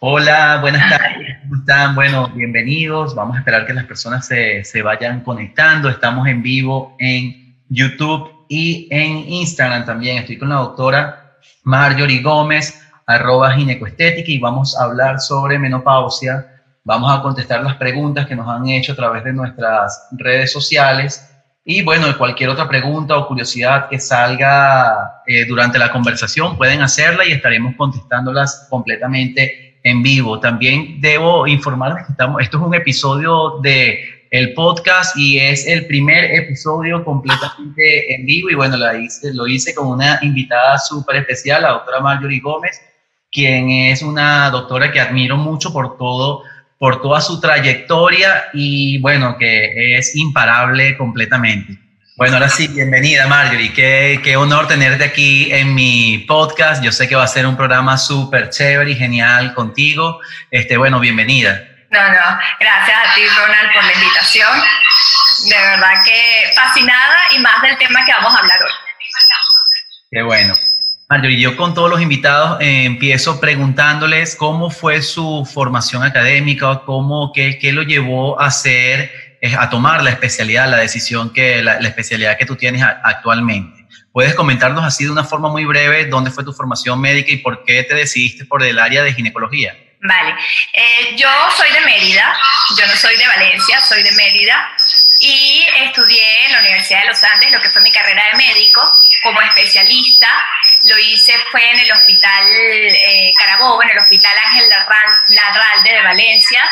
Hola, buenas tardes. ¿Cómo están? Bueno, bienvenidos. Vamos a esperar que las personas se, se, vayan conectando. Estamos en vivo en YouTube y en Instagram también. Estoy con la doctora Marjorie Gómez, arroba ginecoestética, y vamos a hablar sobre menopausia. Vamos a contestar las preguntas que nos han hecho a través de nuestras redes sociales. Y bueno, cualquier otra pregunta o curiosidad que salga eh, durante la conversación, pueden hacerla y estaremos contestándolas completamente en vivo. También debo informarles que estamos, esto es un episodio de el podcast y es el primer episodio completamente en vivo y bueno, la hice, lo hice con una invitada súper especial, la doctora Marjorie Gómez, quien es una doctora que admiro mucho por todo, por toda su trayectoria y bueno, que es imparable completamente. Bueno, ahora sí, bienvenida Marjorie. Qué, qué, honor tenerte aquí en mi podcast. Yo sé que va a ser un programa súper chévere y genial contigo. Este, bueno, bienvenida. No, no, gracias a ti Ronald por la invitación. De verdad que fascinada y más del tema que vamos a hablar hoy. Qué bueno. Marjorie, yo con todos los invitados eh, empiezo preguntándoles cómo fue su formación académica, cómo, qué, qué lo llevó a hacer a tomar la especialidad, la decisión que, la, especialidad que tú tienes actualmente. ¿Puedes comentarnos así de una forma muy breve dónde fue tu formación médica y por qué te decidiste por el área de ginecología? Vale, eh, yo soy de Mérida, yo no soy de Valencia, soy de Mérida y estudié en la Universidad de los Andes, lo que fue mi carrera de médico, como especialista. Lo hice fue en el Hospital eh, Carabobo, en el Hospital Ángel Larralde de Valencia,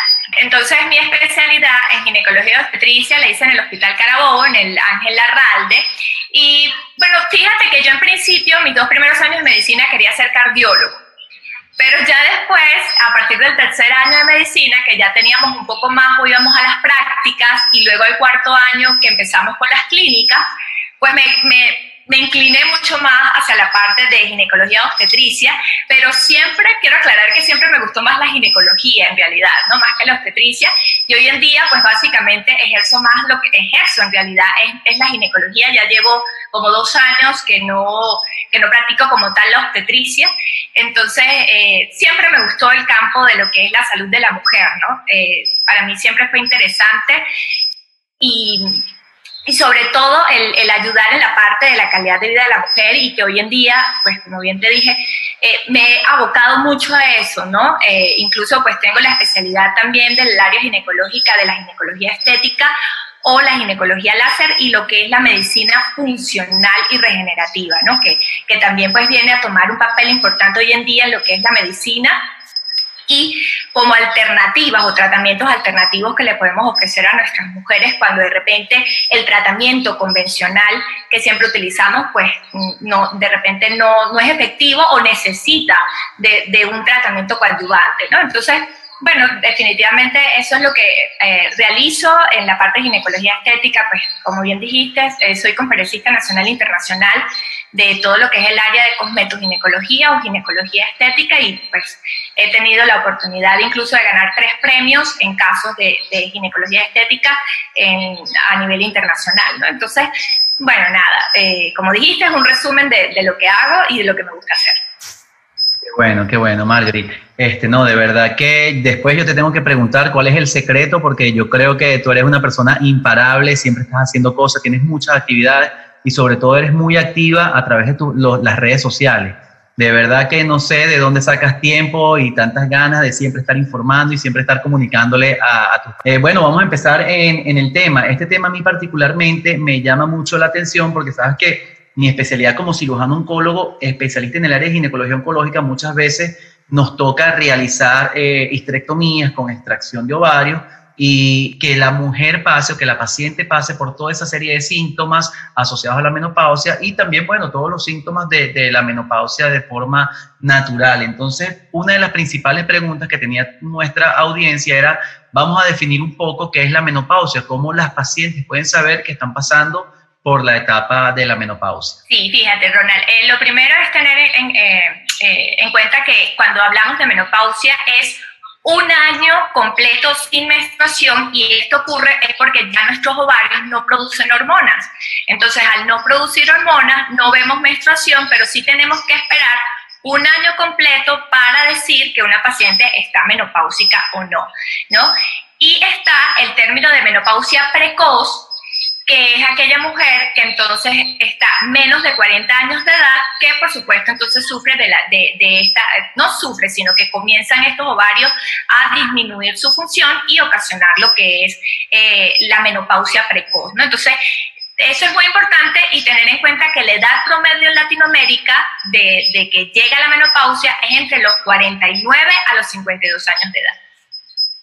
entonces mi especialidad en ginecología obstetricia la hice en el Hospital Carabobo, en el Ángel Larralde. Y bueno, fíjate que yo en principio, mis dos primeros años de medicina, quería ser cardiólogo. Pero ya después, a partir del tercer año de medicina, que ya teníamos un poco más, íbamos a las prácticas y luego el cuarto año que empezamos con las clínicas, pues me, me me incliné mucho más hacia la parte de ginecología obstetricia, pero siempre quiero aclarar que siempre me gustó más la ginecología en realidad, no más que la obstetricia. Y hoy en día, pues básicamente ejerzo más lo que ejerzo en realidad es, la ginecología. Ya llevo como dos años que no, que no practico como tal la obstetricia. Entonces, eh, siempre me gustó el campo de lo que es la salud de la mujer, ¿no? Eh, para mí siempre fue interesante. Y y sobre todo el, ayudar en la parte de la calidad de vida de la mujer y que hoy en día, pues como bien te dije, eh, me he abocado mucho a eso, ¿no? Eh, incluso pues tengo la especialidad también del área ginecológica, de la ginecología estética o la ginecología láser y lo que es la medicina funcional y regenerativa, ¿no? Que, que también pues viene a tomar un papel importante hoy en día en lo que es la medicina y como alternativas o tratamientos alternativos que le podemos ofrecer a nuestras mujeres cuando de repente el tratamiento convencional que siempre utilizamos pues no, de repente no, no es efectivo o necesita de, de un tratamiento coadyuvante, ¿no? Entonces, bueno, definitivamente eso es lo que eh, realizo en la parte de ginecología estética, pues como bien dijiste, eh, soy conferencista nacional e internacional de todo lo que es el área de cosmetoginecología o ginecología estética y pues he tenido la oportunidad incluso de ganar tres premios en casos de, ginecología estética a nivel internacional, ¿no? Entonces, bueno, nada, eh, como dijiste, es un resumen de lo que hago y de lo que me gusta hacer. Qué bueno, qué bueno, Marjorie. Este, no, de verdad que después yo te tengo que preguntar cuál es el secreto, porque yo creo que tú eres una persona imparable, siempre estás haciendo cosas, tienes muchas actividades y sobre todo eres muy activa a través de las redes sociales. De verdad que no sé de dónde sacas tiempo y tantas ganas de siempre estar informando y siempre estar comunicándole a, a tu... Eh, bueno, vamos a empezar en, en el tema. Este tema a mí particularmente me llama mucho la atención porque sabes que mi especialidad como cirujano oncólogo, especialista en el área de ginecología oncológica, muchas veces nos toca realizar eh, con extracción de ovarios y que la mujer pase o que la paciente pase por toda esa serie de síntomas asociados a la menopausia y también, bueno, todos los síntomas de, de, la menopausia de forma natural. Entonces, una de las principales preguntas que tenía nuestra audiencia era, vamos a definir un poco qué es la menopausia, cómo las pacientes pueden saber que están pasando por la etapa de la menopausia. Sí, fíjate, Ronald, eh, lo primero es tener en, eh, eh, en cuenta que cuando hablamos de menopausia es un año completo sin menstruación y esto ocurre es porque ya nuestros ovarios no producen hormonas. Entonces, al no producir hormonas, no vemos menstruación, pero sí tenemos que esperar un año completo para decir que una paciente está menopáusica o no, ¿no? Y está el término de menopausia precoz, que es aquella mujer que entonces está menos de 40 años de edad, que por supuesto entonces sufre de, la, de, de, esta, no sufre, sino que comienzan estos ovarios a disminuir su función y ocasionar lo que es eh, la menopausia precoz, ¿no? Entonces, eso es muy importante y tener en cuenta que la edad promedio en Latinoamérica de, de que llega la menopausia es entre los 49 a los 52 años de edad.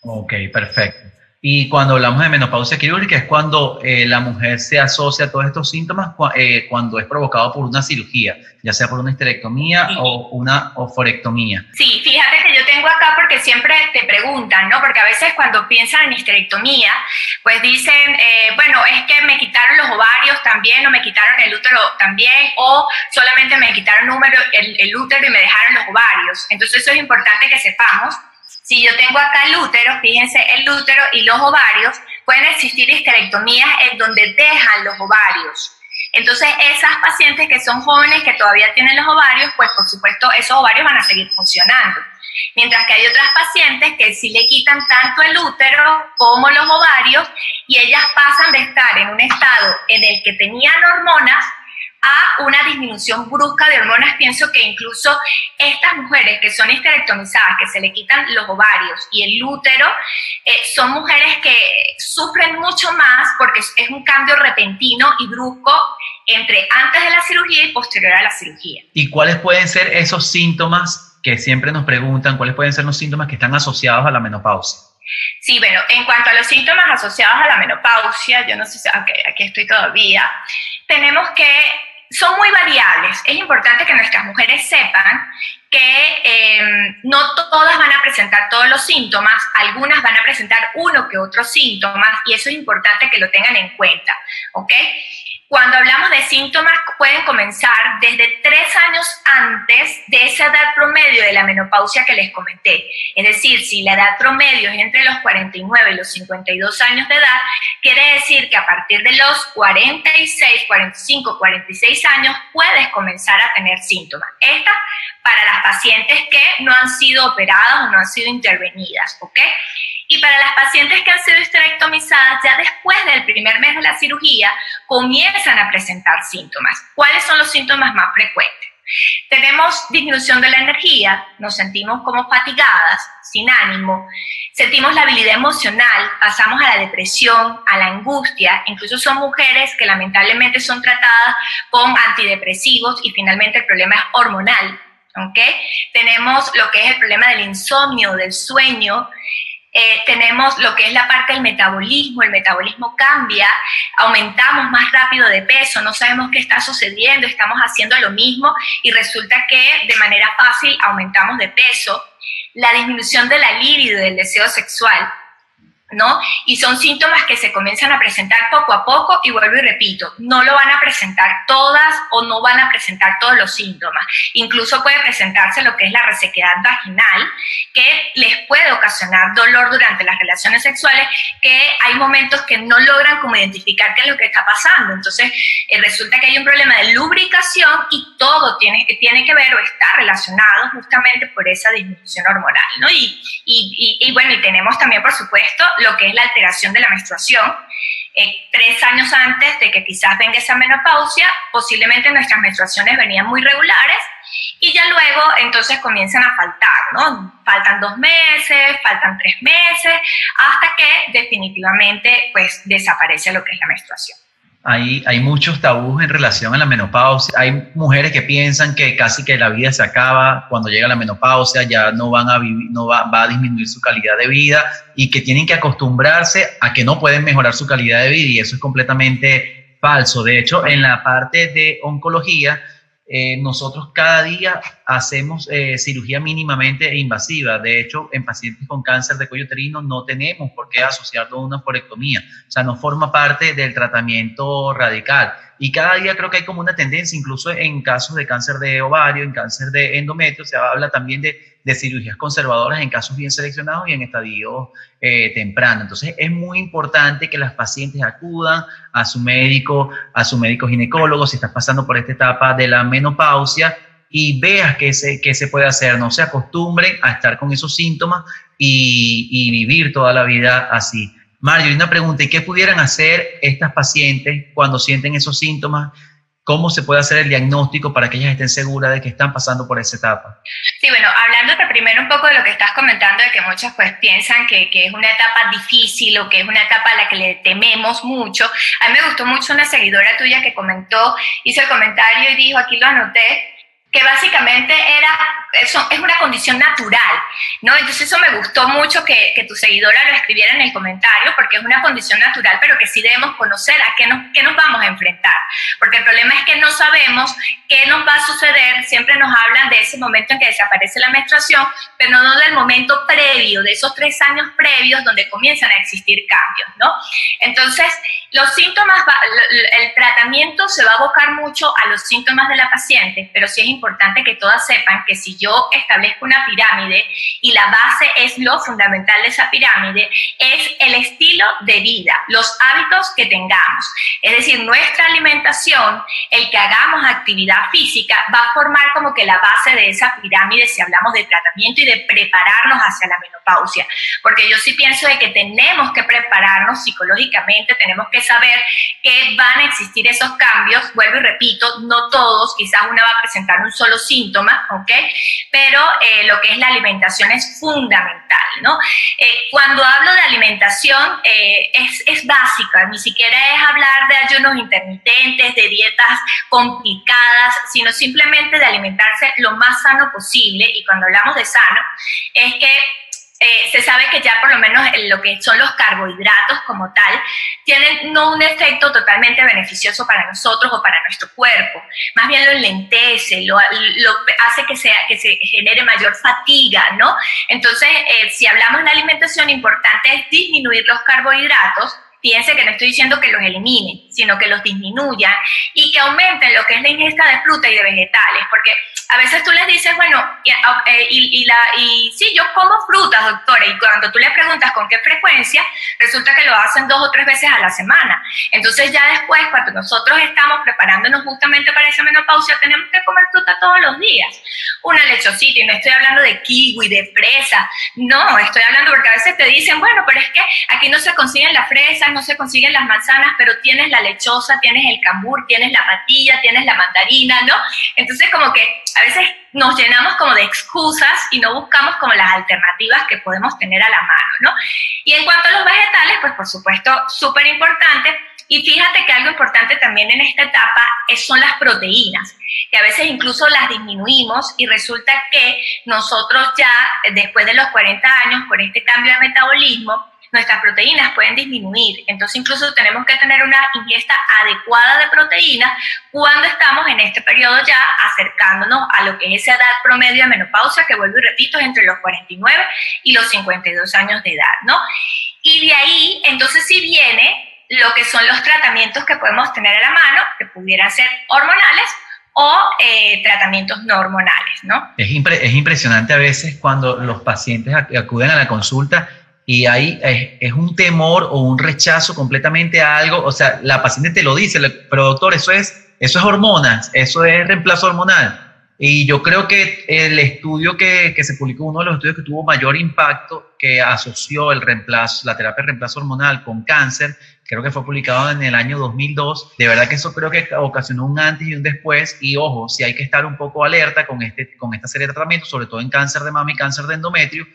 Ok, perfecto. Y cuando hablamos de menopausia quirúrgica es cuando eh, la mujer se asocia a todos estos síntomas eh, cuando es provocado por una cirugía, ya sea por una histerectomía sí. o una oforectomía. Sí, fíjate que yo tengo acá porque siempre te preguntan, ¿no? Porque a veces cuando piensan en histerectomía, pues dicen, eh, bueno, es que me quitaron los ovarios también o me quitaron el útero también o solamente me quitaron el, el útero y me dejaron los ovarios. Entonces eso es importante que sepamos si yo tengo acá el útero, fíjense, el útero y los ovarios, pueden existir histerectomías en donde dejan los ovarios. Entonces, esas pacientes que son jóvenes que todavía tienen los ovarios, pues por supuesto esos ovarios van a seguir funcionando. Mientras que hay otras pacientes que sí le quitan tanto el útero como los ovarios y ellas pasan de estar en un estado en el que tenían hormonas a una disminución brusca de hormonas. Pienso que incluso estas mujeres que son histerectomizadas, que se le quitan los ovarios y el útero, eh, son mujeres que sufren mucho más porque es un cambio repentino y brusco entre antes de la cirugía y posterior a la cirugía. ¿Y cuáles pueden ser esos síntomas que siempre nos preguntan, cuáles pueden ser los síntomas que están asociados a la menopausia? Sí, bueno, en cuanto a los síntomas asociados a la menopausia, yo no sé si okay, aquí estoy todavía, tenemos que son muy variables. Es importante que nuestras mujeres sepan que eh, no todas van a presentar todos los síntomas, algunas van a presentar uno que otros síntomas y eso es importante que lo tengan en cuenta, ¿ok? Cuando hablamos de síntomas, pueden comenzar desde tres años antes de esa edad promedio de la menopausia que les comenté. Es decir, si la edad promedio es entre los 49 y los 52 años de edad, quiere decir que a partir de los 46, 45, 46 años puedes comenzar a tener síntomas. Esta para las pacientes que no han sido operadas o no han sido intervenidas, ¿ok? Y para las pacientes que han sido histerectomizadas, ya después del primer mes de la cirugía, comienzan a presentar síntomas. ¿Cuáles son los síntomas más frecuentes? Tenemos disminución de la energía, nos sentimos como fatigadas, sin ánimo, sentimos la habilidad emocional, pasamos a la depresión, a la angustia, incluso son mujeres que lamentablemente son tratadas con antidepresivos y finalmente el problema es hormonal, ¿ok? Tenemos lo que es el problema del insomnio, del sueño, eh, tenemos lo que es la parte del metabolismo, el metabolismo cambia, aumentamos más rápido de peso, no sabemos qué está sucediendo, estamos haciendo lo mismo y resulta que de manera fácil aumentamos de peso, la disminución de la libido, del deseo sexual, ¿no? Y son síntomas que se comienzan a presentar poco a poco y vuelvo y repito, no lo van a presentar todas o no van a presentar todos los síntomas. Incluso puede presentarse lo que es la resequedad vaginal, que les puede ocasionar dolor durante las relaciones sexuales, que hay momentos que no logran como identificar qué es lo que está pasando. Entonces, eh, resulta que hay un problema de lubricación y todo tiene, tiene que ver o está relacionado justamente por esa disminución hormonal, y, y bueno, y tenemos también, por supuesto, lo que es la alteración de la menstruación. Eh, tres años antes de que quizás venga esa menopausia, posiblemente nuestras menstruaciones venían muy regulares y ya luego entonces comienzan a faltar, ¿no? Faltan dos meses, faltan tres meses, hasta que definitivamente pues desaparece lo que es la menstruación. Hay, hay muchos tabús en relación a la menopausia. Hay mujeres que piensan que casi que la vida se acaba cuando llega la menopausia, ya no van a vivir, no va, va, a disminuir su calidad de vida y que tienen que acostumbrarse a que no pueden mejorar su calidad de vida y eso es completamente falso. De hecho, en la parte de oncología, eh, nosotros cada día hacemos eh, cirugía mínimamente invasiva. De hecho, en pacientes con cáncer de cuello uterino no tenemos por qué asociarlo a una forectomía. O sea, no forma parte del tratamiento radical. Y cada día creo que hay como una tendencia, incluso en casos de cáncer de ovario, en cáncer de endometrio, se habla también de, cirugías conservadoras en casos bien seleccionados y en estadio eh, temprano. Entonces es muy importante que las pacientes acudan a su médico, a su médico ginecólogo, si estás pasando por esta etapa de la menopausia y veas qué se, qué se puede hacer. No se acostumbren a estar con esos síntomas y, y vivir toda la vida así. Mario, una pregunta, ¿y qué pudieran hacer estas pacientes cuando sienten esos síntomas? ¿Cómo se puede hacer el diagnóstico para que ellas estén seguras de que están pasando por esa etapa? Sí, bueno, hablándote primero un poco de lo que estás comentando, de que muchos pues piensan que, que, es una etapa difícil o que es una etapa a la que le tememos mucho. A mí me gustó mucho una seguidora tuya que comentó, hizo el comentario y dijo, aquí lo anoté, que básicamente era, eso es una condición natural, ¿no? Entonces eso me gustó mucho que, que, tu seguidora lo escribiera en el comentario, porque es una condición natural, pero que sí debemos conocer a qué nos, qué nos vamos a enfrentar, porque el problema es que no sabemos qué nos va a suceder, siempre nos hablan de ese momento en que desaparece la menstruación, pero no del momento previo, de esos tres años previos donde comienzan a existir cambios, ¿no? Entonces, los síntomas, el tratamiento se va a abocar mucho a los síntomas de la paciente, pero sí es importante que todas sepan que si yo establezco una pirámide y la base es lo fundamental de esa pirámide, es el estilo de vida, los hábitos que tengamos. Es decir, nuestra alimentación, el que hagamos actividad física, va a formar como que la base de esa pirámide si hablamos de tratamiento y de prepararnos hacia la menopausia. Porque yo sí pienso de que tenemos que prepararnos psicológicamente, tenemos que saber que van a existir esos cambios, vuelvo y repito, no todos, quizás una va a presentar un solo síntoma, ¿ok? Pero eh, lo que es la alimentación es fundamental, ¿no? Eh, cuando hablo de alimentación eh, es, es básica, ni siquiera es hablar de ayunos intermitentes, de dietas complicadas, sino simplemente de alimentarse lo más sano posible. Y cuando hablamos de sano, es que eh, se sabe que ya por lo menos lo que son los carbohidratos como tal tienen no un efecto totalmente beneficioso para nosotros o para nuestro cuerpo, más bien lo enlentece, lo, hace que, sea, que se genere mayor fatiga, ¿no? Entonces, eh, si hablamos de alimentación, importante es disminuir los carbohidratos Piense que no estoy diciendo que los eliminen, sino que los disminuyan y que aumenten lo que es la ingesta de fruta y de vegetales, porque a veces tú les dices, bueno, y, ah, eh, y, la, y sí, yo como frutas, doctora, y cuando tú le preguntas con qué frecuencia, resulta que lo hacen dos o tres veces a la semana. Entonces ya después, cuando nosotros estamos preparándonos justamente para esa menopausia, tenemos que comer fruta todos los días. Una lechocita, y no estoy hablando de kiwi, de fresa, no, estoy hablando porque a veces te dicen, bueno, pero es que aquí no se consiguen las fresas, no se consiguen las manzanas, pero tienes la lechosa, tienes el cambur, tienes la patilla, tienes la mandarina, ¿no? Entonces como que a veces nos llenamos como de excusas y no buscamos como las alternativas que podemos tener a la mano, ¿no? Y en cuanto a los vegetales, pues por supuesto, súper importante. Y fíjate que algo importante también en esta etapa son las proteínas, que a veces incluso las disminuimos y resulta que nosotros ya después de los 40 años, por este cambio de metabolismo, nuestras proteínas pueden disminuir. Entonces incluso tenemos que tener una ingesta adecuada de proteínas cuando estamos en este periodo ya acercándonos a lo que es esa edad promedio de menopausia, que vuelvo y repito, es entre los 49 y los 52 años de edad, ¿no? Y de ahí, entonces sí viene lo que son los tratamientos que podemos tener a la mano, que pudieran ser hormonales o eh, tratamientos no hormonales, ¿no? Es, es impresionante a veces cuando los pacientes acuden a la consulta y ahí es, un temor o un rechazo completamente a algo, o sea, la paciente te lo dice, pero doctor, eso es, eso es hormonas, eso es reemplazo hormonal. Y yo creo que el estudio que, que, se publicó, uno de los estudios que tuvo mayor impacto, que asoció el reemplazo, la terapia de reemplazo hormonal con cáncer, creo que fue publicado en el año 2002. De verdad que eso creo que ocasionó un antes y un después. Y ojo, si hay que estar un poco alerta con, este, con esta serie de tratamientos, sobre todo en cáncer de mama y cáncer de endometrio,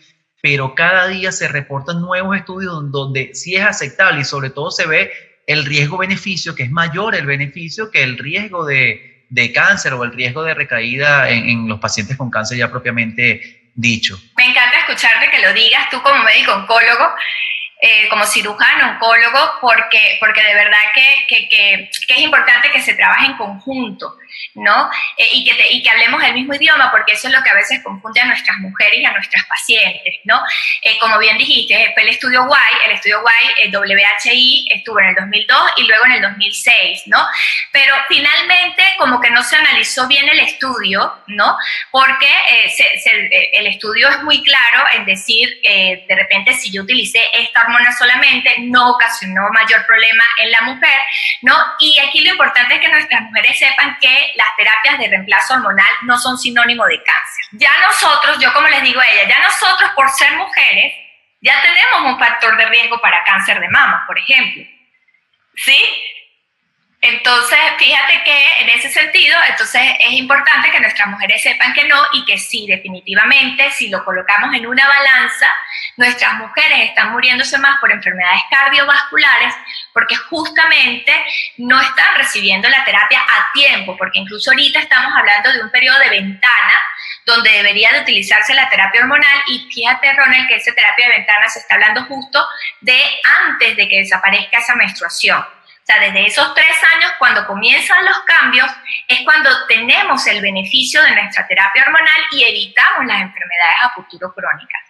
pero cada día se reportan nuevos estudios donde sí es aceptable y sobre todo se ve el riesgo-beneficio, que es mayor el beneficio que el riesgo de, de cáncer o el riesgo de recaída en, en, los pacientes con cáncer ya propiamente dicho. Me encanta escucharte que lo digas tú como médico oncólogo. Eh, como cirujano, oncólogo, porque, porque de verdad que, que, que, que es importante que se trabaje en conjunto. ¿no? Eh, y, que y que hablemos el mismo idioma, porque eso es lo que a veces confunde a nuestras mujeres y a nuestras pacientes, ¿no? Eh, como bien dijiste, fue el estudio Y, el estudio Y, el WHI, estuvo en el 2002 y luego en el 2006, ¿no? Pero finalmente como que no se analizó bien el estudio, ¿no? Porque eh, se, se, el estudio es muy claro en decir, de repente, si yo utilicé esta solamente, no ocasionó mayor problema en la mujer, ¿no? Y aquí lo importante es que nuestras mujeres sepan que las terapias de reemplazo hormonal no son sinónimo de cáncer. Ya nosotros, yo como les digo a ella, ya nosotros por ser mujeres, ya tenemos un factor de riesgo para cáncer de mama, por ejemplo. ¿Sí? Entonces, fíjate que en ese sentido, entonces es importante que nuestras mujeres sepan que no y que sí, definitivamente, si lo colocamos en una balanza, nuestras mujeres están muriéndose más por enfermedades cardiovasculares porque justamente no están recibiendo la terapia a tiempo, porque incluso ahorita estamos hablando de un periodo de ventana donde debería de utilizarse la terapia hormonal y fíjate, Ronald, que esa terapia de ventana se está hablando justo de antes de que desaparezca esa menstruación sea, desde esos tres años, cuando comienzan los cambios, es cuando tenemos el beneficio de nuestra terapia hormonal y evitamos las enfermedades a futuro crónicas.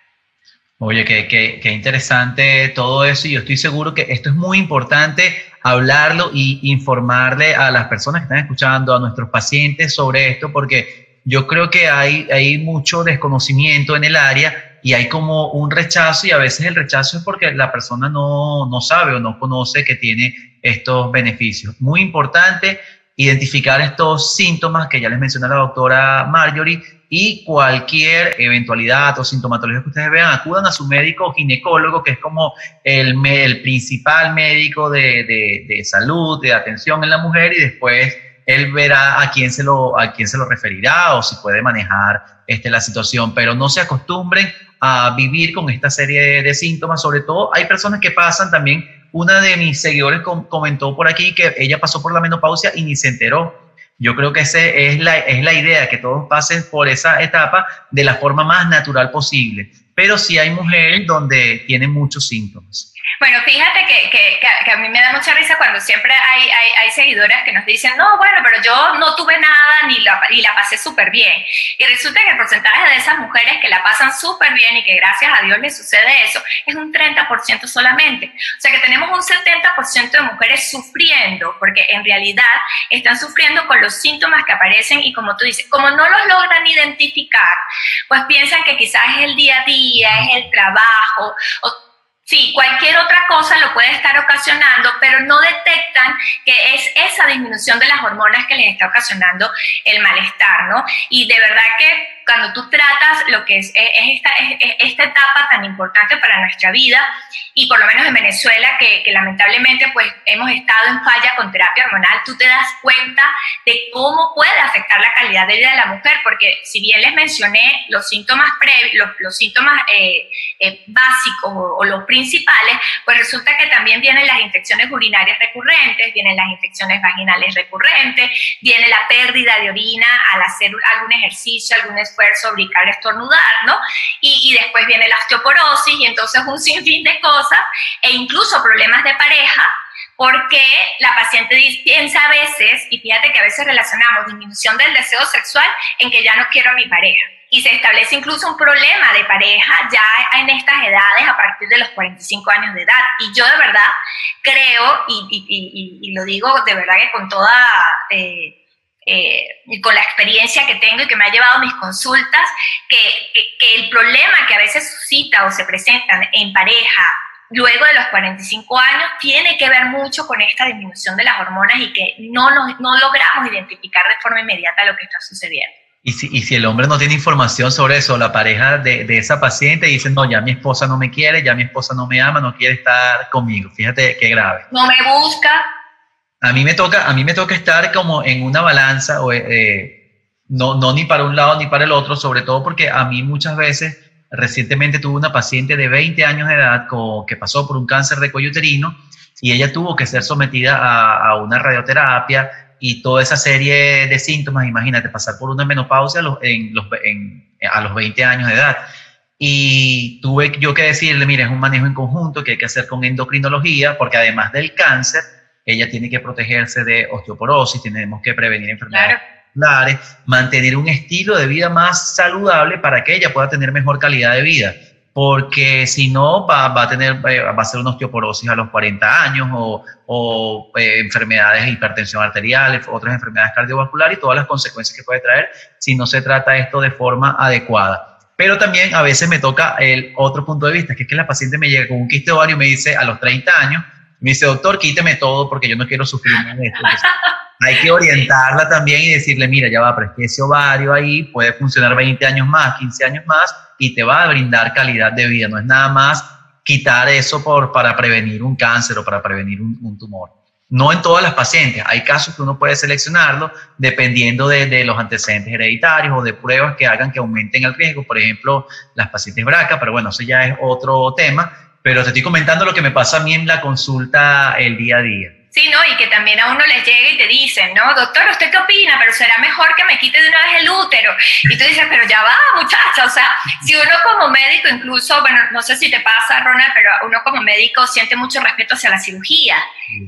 Oye, qué, qué, qué interesante todo eso y yo estoy seguro que esto es muy importante hablarlo y informarle a las personas que están escuchando, a nuestros pacientes sobre esto, porque yo creo que hay, hay mucho desconocimiento en el área y hay como un rechazo y a veces el rechazo es porque la persona no, no sabe o no conoce que tiene estos beneficios. Muy importante identificar estos síntomas que ya les mencionó la doctora Marjorie y cualquier eventualidad o sintomatología que ustedes vean, acudan a su médico ginecólogo, que es como el, el principal médico de, de, de, salud, de atención en la mujer, y después él verá a quién se lo, a quién se lo referirá o si puede manejar este, la situación. Pero no se acostumbren a vivir con esta serie de, síntomas. Sobre todo, hay personas que pasan también. Una de mis seguidores comentó por aquí que ella pasó por la menopausia y ni se enteró. Yo creo que esa es la, es la idea, que todos pasen por esa etapa de la forma más natural posible. Pero sí hay mujeres donde tienen muchos síntomas. Bueno, fíjate que, que, que, a mí me da mucha risa cuando siempre hay, hay, hay, seguidoras que nos dicen, no, bueno, pero yo no tuve nada ni la, y la pasé súper bien. Y resulta que el porcentaje de esas mujeres que la pasan súper bien y que gracias a Dios les sucede eso es un 30% solamente. O sea que tenemos un 70% de mujeres sufriendo, porque en realidad están sufriendo con los síntomas que aparecen y como tú dices, como no los logran identificar, pues piensan que quizás es el día a día, es el trabajo, Sí, cualquier otra cosa lo puede estar ocasionando, pero no detectan que es esa disminución de las hormonas que les está ocasionando el malestar, ¿no? Y de verdad que cuando tú tratas lo que es, esta, esta, etapa tan importante para nuestra vida, y por lo menos en Venezuela, que, lamentablemente pues hemos estado en falla con terapia hormonal, tú te das cuenta de cómo puede afectar la calidad de vida de la mujer, porque si bien les mencioné los síntomas, previos, los, síntomas eh, eh, básicos o, los principales, pues resulta que también vienen las infecciones urinarias recurrentes, vienen las infecciones vaginales recurrentes, viene la pérdida de orina al hacer algún ejercicio, algún esfuerzo brincar, estornudar, ¿no? Y, y después viene la osteoporosis y entonces un sinfín de cosas e incluso problemas de pareja porque la paciente piensa a veces, y fíjate que a veces relacionamos disminución del deseo sexual en que ya no quiero a mi pareja. Y se establece incluso un problema de pareja ya en estas edades a partir de los 45 años de edad. Y yo de verdad creo, y, y, y, lo digo de verdad que con toda... Eh, eh, y con la experiencia que tengo y que me ha llevado mis consultas, que, que, el problema que a veces suscita o se presentan en pareja luego de los 45 años tiene que ver mucho con esta disminución de las hormonas y que no, nos, no logramos identificar de forma inmediata lo que está sucediendo. Y si, y si el hombre no tiene información sobre eso, la pareja de, de, esa paciente dice, no, ya mi esposa no me quiere, ya mi esposa no me ama, no quiere estar conmigo. Fíjate qué grave. No me busca, a mí me toca, a mí me toca estar como en una balanza, o, eh, no, no ni para un lado ni para el otro, sobre todo porque a mí muchas veces, recientemente tuve una paciente de 20 años de edad que pasó por un cáncer de cuello uterino y ella tuvo que ser sometida a, una radioterapia y toda esa serie de síntomas, imagínate, pasar por una menopausia a los, en los, a los 20 años de edad. Y tuve yo que decirle, mira, es un manejo en conjunto que hay que hacer con endocrinología, porque además del cáncer, ella tiene que protegerse de osteoporosis, tenemos que prevenir enfermedades claro. mantener un estilo de vida más saludable para que ella pueda tener mejor calidad de vida. Porque si no, va, a tener, eh, va a ser una osteoporosis a los 40 años o, o eh, enfermedades de hipertensión arterial, otras enfermedades cardiovasculares y todas las consecuencias que puede traer si no se trata esto de forma adecuada. Pero también a veces me toca el otro punto de vista, que es que la paciente me llega con un quiste ovario y me dice a los 30 años, me dice, doctor, quíteme todo porque yo no quiero sufrir más de esto. Hay que orientarla también y decirle, mira, ya va, pero es que ese ovario ahí puede funcionar 20 años más, 15 años más y te va a brindar calidad de vida. No es nada más quitar eso por, para prevenir un cáncer o para prevenir un, tumor. No en todas las pacientes. Hay casos que uno puede seleccionarlo dependiendo de, los antecedentes hereditarios o de pruebas que hagan que aumenten el riesgo. Por ejemplo, las pacientes BRCA, pero bueno, eso ya es otro tema. Pero te estoy comentando lo que me pasa a mí en la consulta el día a día. Sí, ¿no? Y que también a uno les llega y te dicen, ¿no? Doctor, ¿usted qué opina? Pero será mejor que me quite de una vez el útero. Y tú dices, pero ya va, muchacha. O sea, si uno como médico, incluso, bueno, no sé si te pasa, Ronald, pero uno como médico siente mucho respeto hacia la cirugía,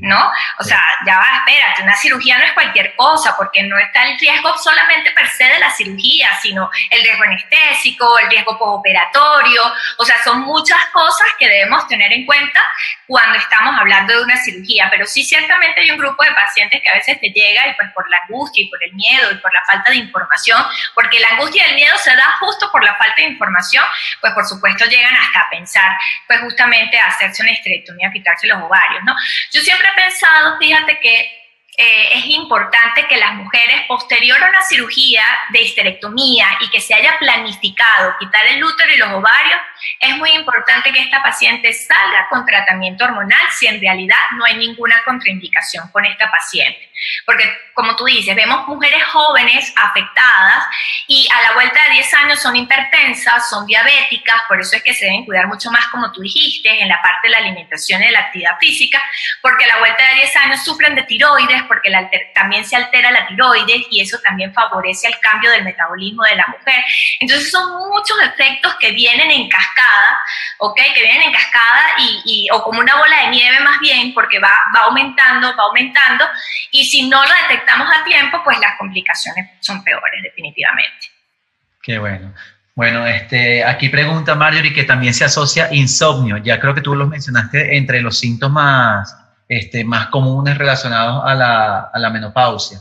¿no? O sea, ya va, espérate, una cirugía no es cualquier cosa, porque no está el riesgo solamente per se de la cirugía, sino el riesgo anestésico, el riesgo postoperatorio. O sea, son muchas cosas que debemos tener en cuenta cuando estamos hablando de una cirugía. Pero sí, ciertamente hay un grupo de pacientes que a veces te llega y pues por la angustia y por el miedo y por la falta de información, porque la angustia y el miedo se da justo por la falta de información, pues por supuesto llegan hasta a pensar pues justamente hacerse una esterectomía, quitarse los ovarios, ¿no? Yo siempre he pensado, fíjate que eh, es importante que las mujeres, posterior a una cirugía de histerectomía y que se haya planificado quitar el útero y los ovarios, es muy importante que esta paciente salga con tratamiento hormonal si en realidad no hay ninguna contraindicación con esta paciente. Porque, como tú dices, vemos mujeres jóvenes afectadas y a la vuelta de 10 años son hipertensas, son diabéticas, por eso es que se deben cuidar mucho más, como tú dijiste, en la parte de la alimentación y de la actividad física, porque a la vuelta de 10 años sufren de tiroides, porque también se altera la tiroides y eso también favorece el cambio del metabolismo de la mujer. Entonces son muchos efectos que vienen en cascada, ¿ok? Que vienen en cascada y, o como una bola de nieve más bien, porque va, va aumentando, va aumentando y si no lo detectamos a tiempo, pues las complicaciones son peores definitivamente. Qué bueno. Bueno, este, aquí pregunta Marjorie que también se asocia insomnio. Ya creo que tú lo mencionaste entre los síntomas este, más comunes relacionados a la, a la menopausia.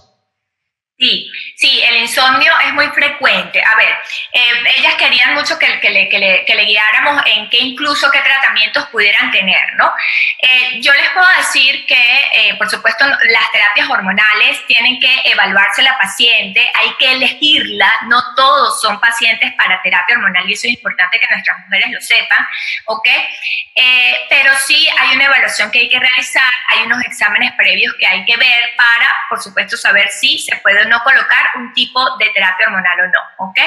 Sí, sí, el insomnio es muy frecuente. A ver, eh, ellas querían mucho que, le, guiáramos en qué incluso qué tratamientos pudieran tener, ¿no? Eh, yo les puedo decir que, eh, por supuesto, las terapias hormonales tienen que evaluarse la paciente, hay que elegirla, no todos son pacientes para terapia hormonal y eso es importante que nuestras mujeres lo sepan, ¿ok? pero sí hay una evaluación que hay que realizar, hay unos exámenes previos que hay que ver para, por supuesto, saber si se puede no colocar un tipo de terapia hormonal o no, ¿ok?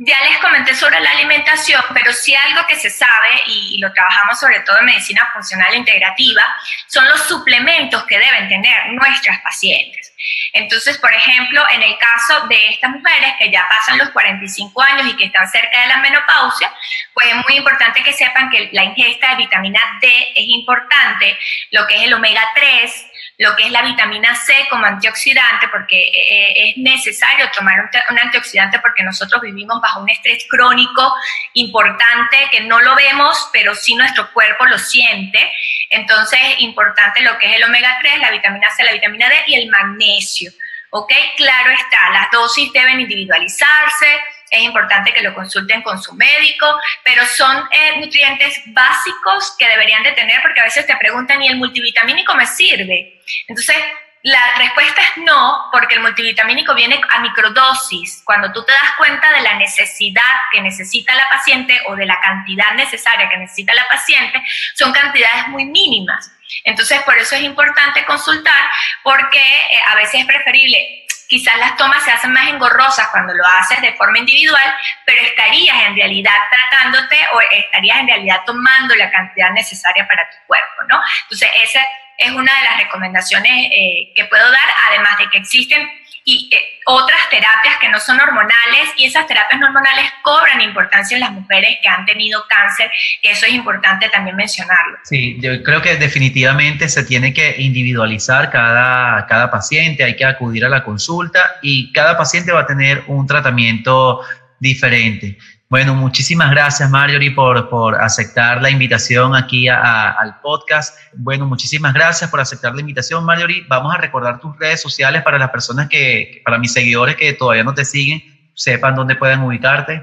Ya les comenté sobre la alimentación, pero sí algo que se sabe, y, lo trabajamos sobre todo en medicina funcional e integrativa, son los suplementos que deben tener nuestras pacientes. Entonces, por ejemplo, en el caso de estas mujeres que ya pasan los 45 años y que están cerca de la menopausia, pues es muy importante que sepan que la ingesta de vitamina D es importante, lo que es el omega 3, lo que es la vitamina C como antioxidante, porque eh, es necesario tomar un, antioxidante porque nosotros vivimos bajo un estrés crónico importante que no lo vemos, pero sí nuestro cuerpo lo siente. Entonces, importante lo que es el omega 3, la vitamina C, la vitamina D y el magnesio. ¿Ok? Claro está, las dosis deben individualizarse, es importante que lo consulten con su médico, pero son eh, nutrientes básicos que deberían de tener porque a veces te preguntan, ¿y el multivitamínico me sirve? Entonces, la respuesta es no, porque el multivitamínico viene a microdosis. Cuando tú te das cuenta de la necesidad que necesita la paciente o de la cantidad necesaria que necesita la paciente, son cantidades muy mínimas. Entonces, por eso es importante consultar, porque eh, a veces es preferible quizás las tomas se hacen más engorrosas cuando lo haces de forma individual, pero estarías en realidad tratándote o estarías en realidad tomando la cantidad necesaria para tu cuerpo, ¿no? Entonces, esa es una de las recomendaciones eh, que puedo dar, además de que existen y eh, otras terapias que no son hormonales y esas terapias hormonales cobran importancia en las mujeres que han tenido cáncer, que eso es importante también mencionarlo. Sí, yo creo que definitivamente se tiene que individualizar cada, cada paciente, hay que acudir a la consulta y cada paciente va a tener un tratamiento diferente. Bueno, muchísimas gracias Marjorie por, por aceptar la invitación aquí al podcast. Bueno, muchísimas gracias por aceptar la invitación Marjorie. Vamos a recordar tus redes sociales para las personas que, para mis seguidores que todavía no te siguen, sepan dónde pueden ubicarte.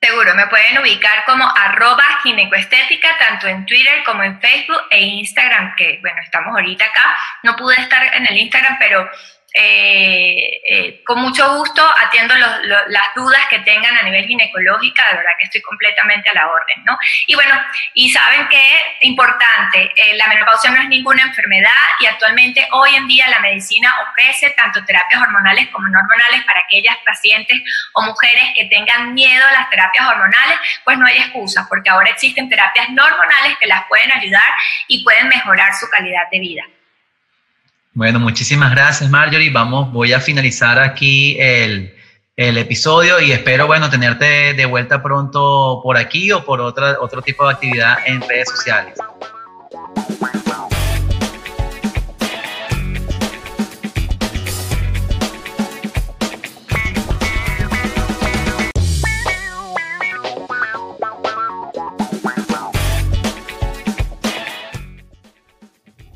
Seguro, me pueden ubicar como arroba ginecoestética, tanto en Twitter como en Facebook e Instagram, que bueno, estamos ahorita acá. No pude estar en el Instagram, pero eh, eh, con mucho gusto atiendo las dudas que tengan a nivel ginecológica, de verdad que estoy completamente a la orden, ¿no? Y bueno, y saben que importante, eh, la menopausia no es ninguna enfermedad y actualmente hoy en día la medicina ofrece tanto terapias hormonales como no hormonales para aquellas pacientes o mujeres que tengan miedo a las terapias hormonales, pues no hay excusa, porque ahora existen terapias no hormonales que las pueden ayudar y pueden mejorar su calidad de vida. Bueno, muchísimas gracias Marjorie. Vamos, voy a finalizar aquí el, episodio y espero, bueno, tenerte de vuelta pronto por aquí o por otra, otro tipo de actividad en redes sociales.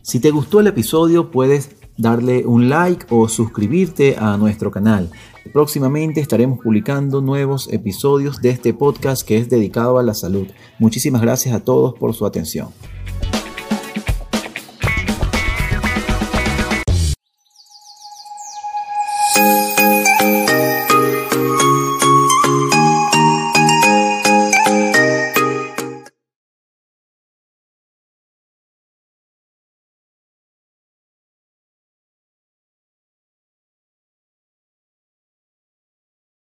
Si te gustó el episodio puedes darle un like o suscribirte a nuestro canal. Próximamente estaremos publicando nuevos episodios de este podcast que es dedicado a la salud. Muchísimas gracias a todos por su atención.